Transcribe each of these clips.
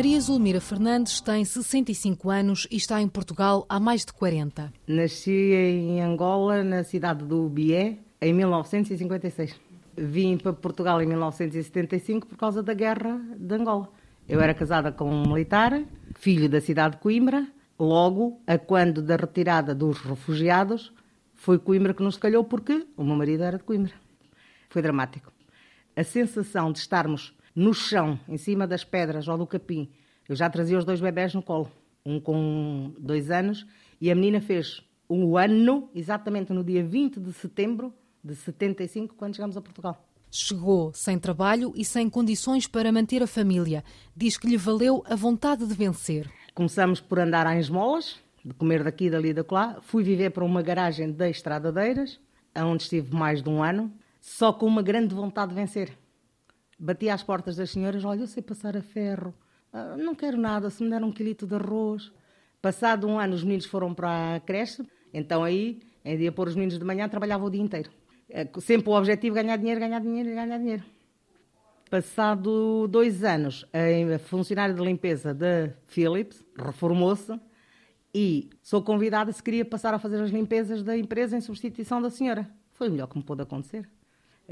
Maria Zulmira Fernandes tem 65 anos e está em Portugal há mais de 40. Nasci em Angola, na cidade do Bié, em 1956. Vim para Portugal em 1975 por causa da guerra de Angola. Eu era casada com um militar, filho da cidade de Coimbra. Logo, a quando da retirada dos refugiados, foi Coimbra que nos calhou porque o meu marido era de Coimbra. Foi dramático. A sensação de estarmos no chão, em cima das pedras ou do capim. Eu já trazia os dois bebés no colo, um com dois anos, e a menina fez um ano, exatamente no dia 20 de setembro de 75, quando chegamos a Portugal. Chegou sem trabalho e sem condições para manter a família. Diz que lhe valeu a vontade de vencer. Começamos por andar à esmolas, de comer daqui, dali, da lá. Fui viver para uma garagem de estradadeiras, onde estive mais de um ano, só com uma grande vontade de vencer. Bati às portas das senhoras, olha, eu sei passar a ferro, ah, não quero nada, se me der um quilito de arroz. Passado um ano, os meninos foram para a creche, então aí, em dia pôr os meninos de manhã, trabalhava o dia inteiro. Eh, sempre o objetivo ganhar dinheiro, ganhar dinheiro, ganhar dinheiro. Passado dois anos, a funcionária de limpeza da Philips reformou-se e sou convidada se queria passar a fazer as limpezas da empresa em substituição da senhora. Foi o melhor que me pôde acontecer.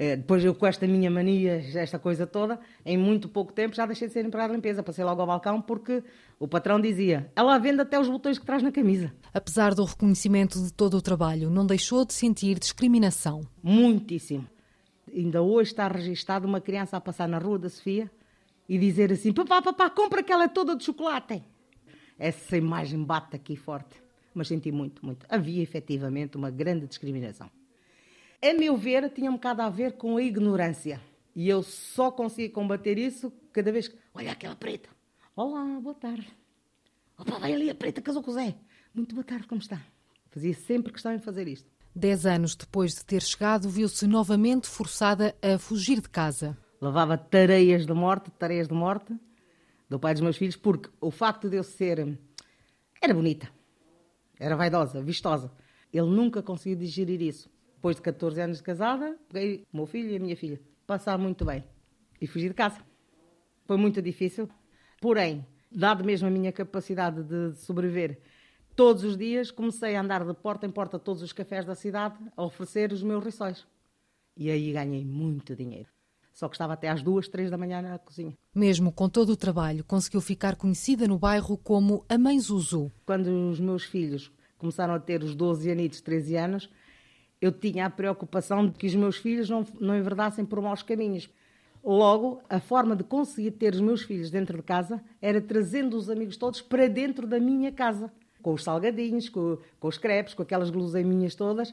É, depois eu com esta minha mania, esta coisa toda, em muito pouco tempo já deixei de ser empregada de limpeza. Passei logo ao balcão porque o patrão dizia ela vende até os botões que traz na camisa. Apesar do reconhecimento de todo o trabalho, não deixou de sentir discriminação? Muitíssimo. Ainda hoje está registado uma criança a passar na rua da Sofia e dizer assim, papá, papá, compra aquela toda de chocolate. Essa imagem bate aqui forte. Mas senti muito, muito. Havia efetivamente uma grande discriminação a meu ver, tinha um bocado a ver com a ignorância. E eu só consigo combater isso cada vez que. Olha aquela preta. Olá, boa tarde. Opa, vai ali a preta, casou com o Zé. Muito boa tarde, como está? Fazia sempre questão em fazer isto. Dez anos depois de ter chegado, viu-se novamente forçada a fugir de casa. Levava tareias de morte, tareias de morte, do pai dos meus filhos, porque o facto de eu ser. Era bonita, era vaidosa, vistosa. Ele nunca conseguiu digerir isso. Depois de 14 anos de casada, peguei o meu filho e a minha filha. Passar muito bem. E fugi de casa. Foi muito difícil. Porém, dado mesmo a minha capacidade de sobreviver, todos os dias comecei a andar de porta em porta todos os cafés da cidade a oferecer os meus rissóis. E aí ganhei muito dinheiro. Só que estava até às duas, três da manhã na cozinha. Mesmo com todo o trabalho, conseguiu ficar conhecida no bairro como a Mãe Zuzu. Quando os meus filhos começaram a ter os 12 anos, 13 anos, eu tinha a preocupação de que os meus filhos não, não enverdassem por maus caminhos. Logo, a forma de conseguir ter os meus filhos dentro de casa era trazendo os amigos todos para dentro da minha casa, com os salgadinhos, com, com os crepes, com aquelas guloseiminhas todas.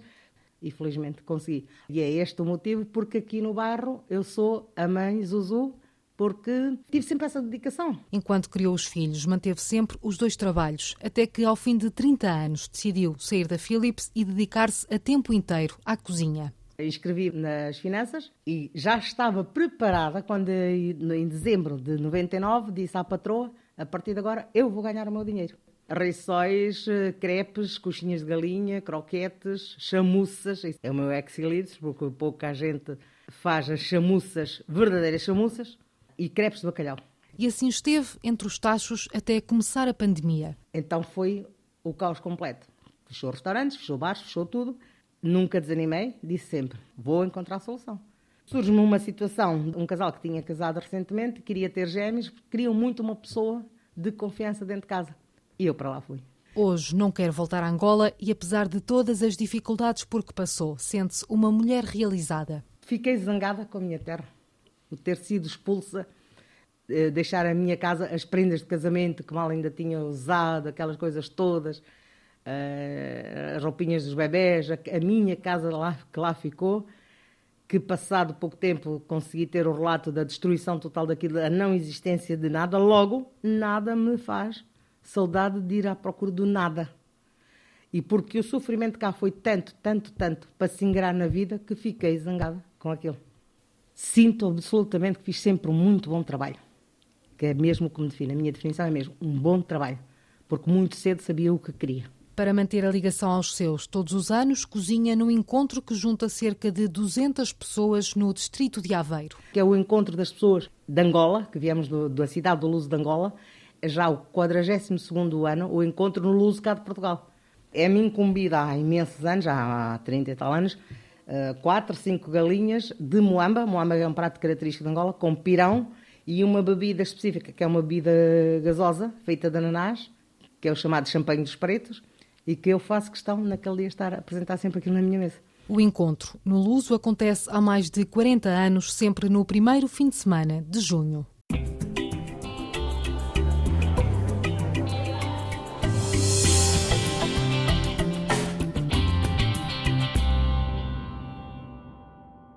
E felizmente consegui. E é este o motivo porque aqui no bairro eu sou a mãe Zuzu porque tive sempre essa dedicação. Enquanto criou os filhos, manteve sempre os dois trabalhos, até que ao fim de 30 anos decidiu sair da Philips e dedicar-se a tempo inteiro à cozinha. Inscrevi nas finanças e já estava preparada quando, em dezembro de 99, disse à patroa: a partir de agora eu vou ganhar o meu dinheiro. Reiçóis, crepes, coxinhas de galinha, croquetes, chamuças. É o meu ex porque pouca gente faz as chamuças, verdadeiras chamuças e crepes de bacalhau. E assim esteve entre os tachos até começar a pandemia. Então foi o caos completo. Fechou restaurantes, fechou bares, fechou tudo. Nunca desanimei, disse sempre: vou encontrar a solução. Surge-me uma situação, um casal que tinha casado recentemente, queria ter gêmeos, queriam muito uma pessoa de confiança dentro de casa. E eu para lá fui. Hoje não quer voltar a Angola e, apesar de todas as dificuldades por que passou, sente-se uma mulher realizada. Fiquei zangada com a minha terra ter sido expulsa, eh, deixar a minha casa, as prendas de casamento que mal ainda tinha usado, aquelas coisas todas, eh, as roupinhas dos bebés, a, minha casa lá, que lá ficou, que passado pouco tempo consegui ter o relato da destruição total daquilo, a não existência de nada, logo nada me faz saudade de ir à procura do nada. E porque o sofrimento cá foi tanto, tanto, tanto para se ingrar na vida que fiquei zangada com aquilo sinto absolutamente que fiz sempre um muito bom trabalho. Que é mesmo como define. A minha definição é mesmo um bom trabalho. Porque muito cedo sabia o que queria. Para manter a ligação aos seus, todos os anos cozinha num encontro que junta cerca de 200 pessoas no distrito de Aveiro. Que é o encontro das pessoas de Angola, que viemos do, da cidade do Luso de Angola, é já o 42 ano o encontro no Luso cá de Portugal. É-me incumbida há imensos anos, já há 30 e tal anos, quatro, cinco galinhas de moamba. Moamba é um prato característico de Angola, com pirão e uma bebida específica, que é uma bebida gasosa, feita de ananás, que é o chamado champanhe dos pretos, e que eu faço questão, naquele dia, estar a apresentar sempre aquilo na minha mesa. O encontro no Luso acontece há mais de 40 anos, sempre no primeiro fim de semana de junho.